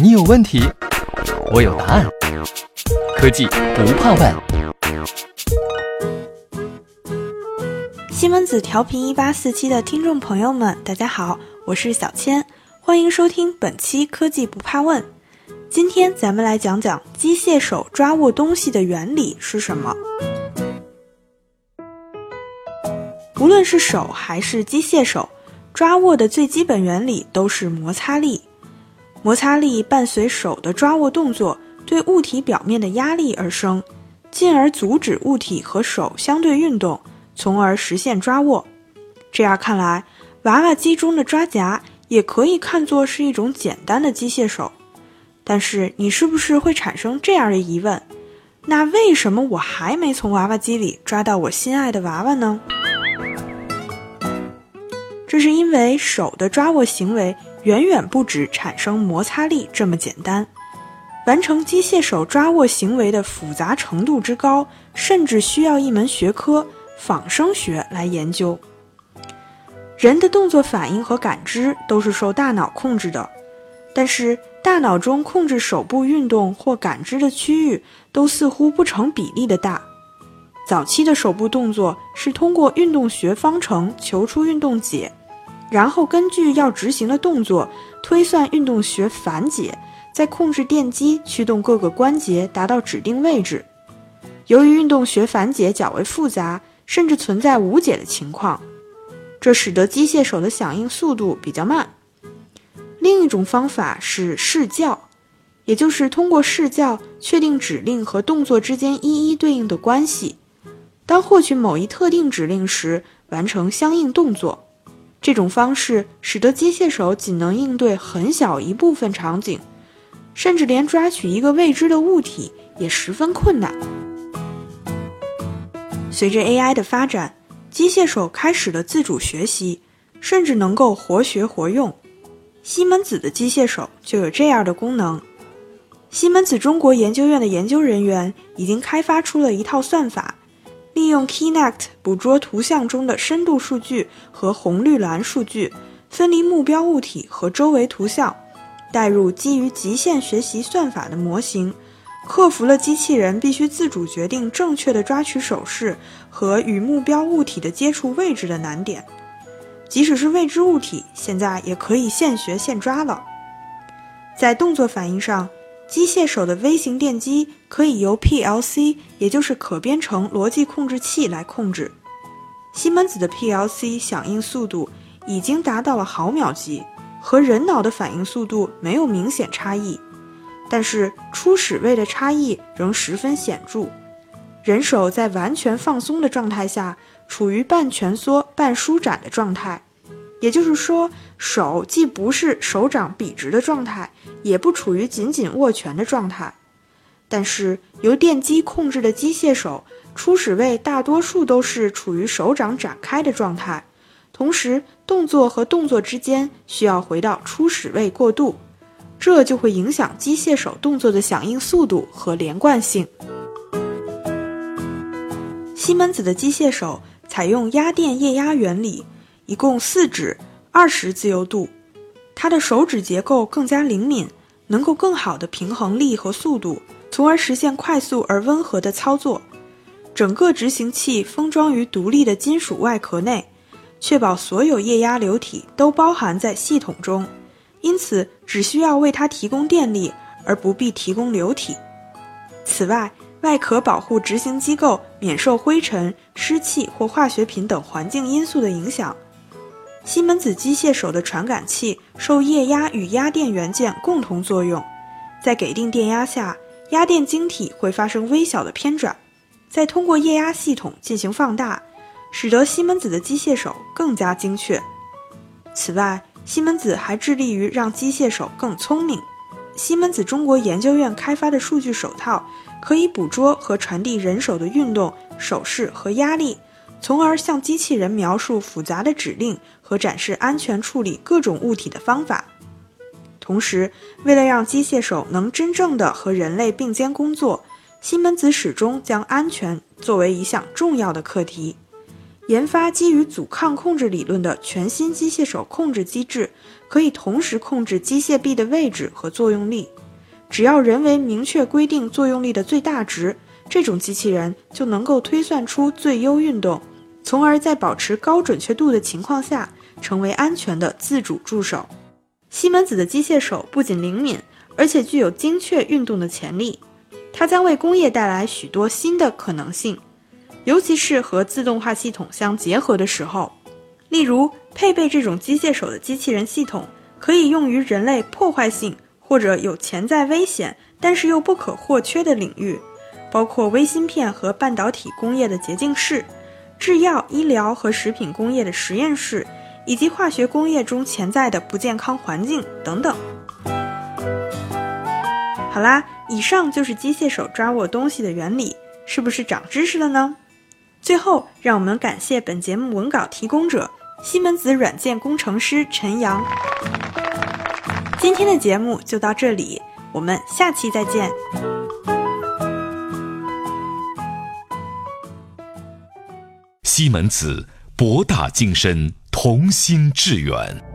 你有问题，我有答案。科技不怕问。西门子调频一八四七的听众朋友们，大家好，我是小千，欢迎收听本期科技不怕问。今天咱们来讲讲机械手抓握东西的原理是什么。无论是手还是机械手，抓握的最基本原理都是摩擦力。摩擦力伴随手的抓握动作对物体表面的压力而生，进而阻止物体和手相对运动，从而实现抓握。这样看来，娃娃机中的抓夹也可以看作是一种简单的机械手。但是你是不是会产生这样的疑问？那为什么我还没从娃娃机里抓到我心爱的娃娃呢？这是因为手的抓握行为远远不止产生摩擦力这么简单，完成机械手抓握行为的复杂程度之高，甚至需要一门学科——仿生学来研究。人的动作反应和感知都是受大脑控制的，但是。大脑中控制手部运动或感知的区域都似乎不成比例的大。早期的手部动作是通过运动学方程求出运动解，然后根据要执行的动作推算运动学反解，再控制电机驱动各个关节达到指定位置。由于运动学反解较为复杂，甚至存在无解的情况，这使得机械手的响应速度比较慢。另一种方法是视教，也就是通过视教确定指令和动作之间一一对应的关系。当获取某一特定指令时，完成相应动作。这种方式使得机械手仅能应对很小一部分场景，甚至连抓取一个未知的物体也十分困难。随着 AI 的发展，机械手开始了自主学习，甚至能够活学活用。西门子的机械手就有这样的功能。西门子中国研究院的研究人员已经开发出了一套算法，利用 Kinect 捕捉图像中的深度数据和红绿蓝数据，分离目标物体和周围图像，带入基于极限学习算法的模型，克服了机器人必须自主决定正确的抓取手势和与目标物体的接触位置的难点。即使是未知物体，现在也可以现学现抓了。在动作反应上，机械手的微型电机可以由 PLC，也就是可编程逻辑控制器来控制。西门子的 PLC 响应速度已经达到了毫秒级，和人脑的反应速度没有明显差异，但是初始位的差异仍十分显著。人手在完全放松的状态下。处于半蜷缩半舒展的状态，也就是说，手既不是手掌笔直的状态，也不处于紧紧握拳的状态。但是由电机控制的机械手，初始位大多数都是处于手掌展开的状态，同时动作和动作之间需要回到初始位过渡，这就会影响机械手动作的响应速度和连贯性。西门子的机械手。采用压电液压原理，一共四指，二十自由度。它的手指结构更加灵敏，能够更好的平衡力和速度，从而实现快速而温和的操作。整个执行器封装于独立的金属外壳内，确保所有液压流体都包含在系统中，因此只需要为它提供电力，而不必提供流体。此外，外壳保护执行机构免受灰尘、湿气或化学品等环境因素的影响。西门子机械手的传感器受液压与压电元件共同作用，在给定电压下，压电晶体会发生微小的偏转，再通过液压系统进行放大，使得西门子的机械手更加精确。此外，西门子还致力于让机械手更聪明。西门子中国研究院开发的数据手套。可以捕捉和传递人手的运动、手势和压力，从而向机器人描述复杂的指令和展示安全处理各种物体的方法。同时，为了让机械手能真正的和人类并肩工作，西门子始终将安全作为一项重要的课题。研发基于阻抗控制理论的全新机械手控制机制，可以同时控制机械臂的位置和作用力。只要人为明确规定作用力的最大值，这种机器人就能够推算出最优运动，从而在保持高准确度的情况下，成为安全的自主助手。西门子的机械手不仅灵敏，而且具有精确运动的潜力。它将为工业带来许多新的可能性，尤其是和自动化系统相结合的时候。例如，配备这种机械手的机器人系统可以用于人类破坏性或者有潜在危险但是又不可或缺的领域，包括微芯片和半导体工业的洁净室、制药、医疗和食品工业的实验室，以及化学工业中潜在的不健康环境等等。好啦。以上就是机械手抓握东西的原理，是不是长知识了呢？最后，让我们感谢本节目文稿提供者西门子软件工程师陈阳。今天的节目就到这里，我们下期再见。西门子，博大精深，同心致远。